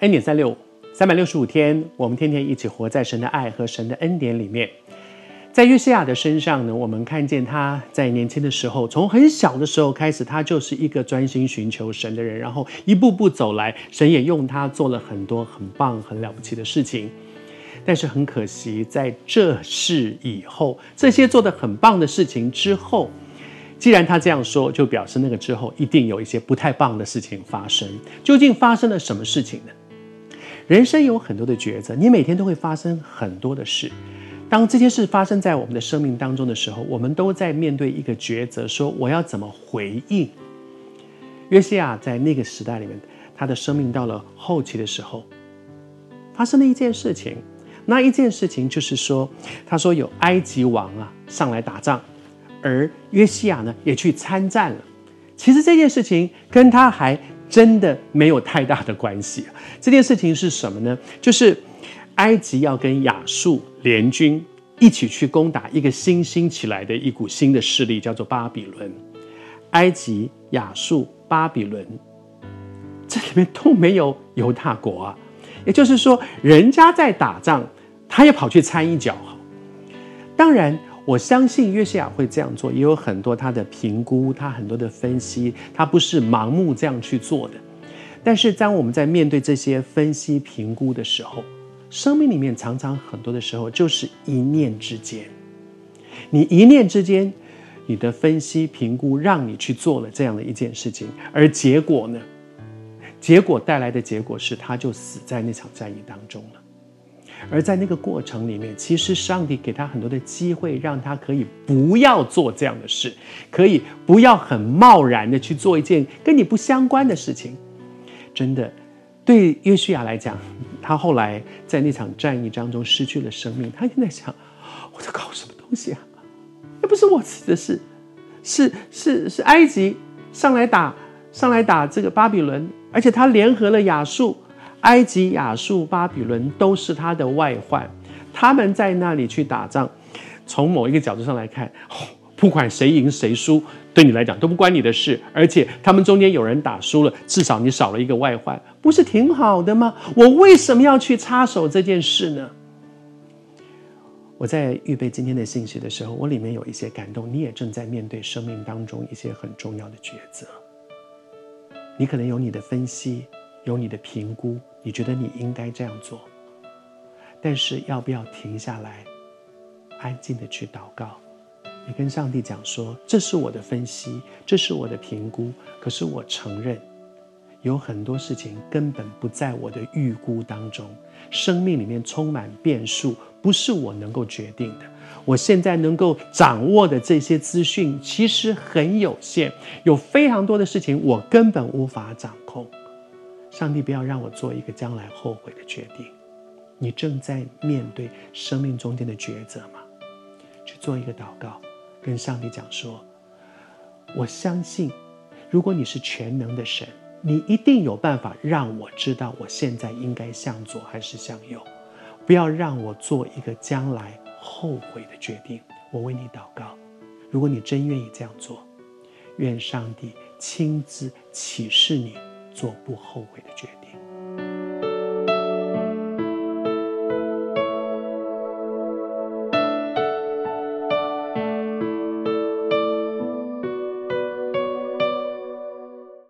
恩典三六五，三百六十五天，我们天天一起活在神的爱和神的恩典里面。在约西亚的身上呢，我们看见他在年轻的时候，从很小的时候开始，他就是一个专心寻求神的人，然后一步步走来，神也用他做了很多很棒、很了不起的事情。但是很可惜，在这事以后，这些做得很棒的事情之后，既然他这样说，就表示那个之后一定有一些不太棒的事情发生。究竟发生了什么事情呢？人生有很多的抉择，你每天都会发生很多的事。当这些事发生在我们的生命当中的时候，我们都在面对一个抉择：说我要怎么回应？约西亚在那个时代里面，他的生命到了后期的时候，发生了一件事情。那一件事情就是说，他说有埃及王啊上来打仗，而约西亚呢也去参战了。其实这件事情跟他还真的没有太大的关系。这件事情是什么呢？就是埃及要跟亚述联军一起去攻打一个新兴起来的一股新的势力，叫做巴比伦。埃及、亚述、巴比伦，这里面都没有犹大国啊。也就是说，人家在打仗。他也跑去掺一脚，当然，我相信约西亚会这样做，也有很多他的评估，他很多的分析，他不是盲目这样去做的。但是，当我们在面对这些分析评估的时候，生命里面常常很多的时候就是一念之间，你一念之间，你的分析评估让你去做了这样的一件事情，而结果呢？结果带来的结果是，他就死在那场战役当中了。而在那个过程里面，其实上帝给他很多的机会，让他可以不要做这样的事，可以不要很贸然的去做一件跟你不相关的事情。真的，对约书亚来讲，他后来在那场战役当中失去了生命，他现在想：我在搞什么东西啊？那不是我自己的事，是是是埃及上来打上来打这个巴比伦，而且他联合了亚述。埃及、亚述、巴比伦都是他的外患，他们在那里去打仗。从某一个角度上来看，不管谁赢谁输，对你来讲都不关你的事。而且他们中间有人打输了，至少你少了一个外患，不是挺好的吗？我为什么要去插手这件事呢？我在预备今天的信息的时候，我里面有一些感动。你也正在面对生命当中一些很重要的抉择，你可能有你的分析。有你的评估，你觉得你应该这样做，但是要不要停下来，安静的去祷告？你跟上帝讲说：“这是我的分析，这是我的评估，可是我承认，有很多事情根本不在我的预估当中。生命里面充满变数，不是我能够决定的。我现在能够掌握的这些资讯其实很有限，有非常多的事情我根本无法掌控。”上帝，不要让我做一个将来后悔的决定。你正在面对生命中间的抉择吗？去做一个祷告，跟上帝讲说：“我相信，如果你是全能的神，你一定有办法让我知道我现在应该向左还是向右。不要让我做一个将来后悔的决定。”我为你祷告。如果你真愿意这样做，愿上帝亲自启示你。做不后悔的决定。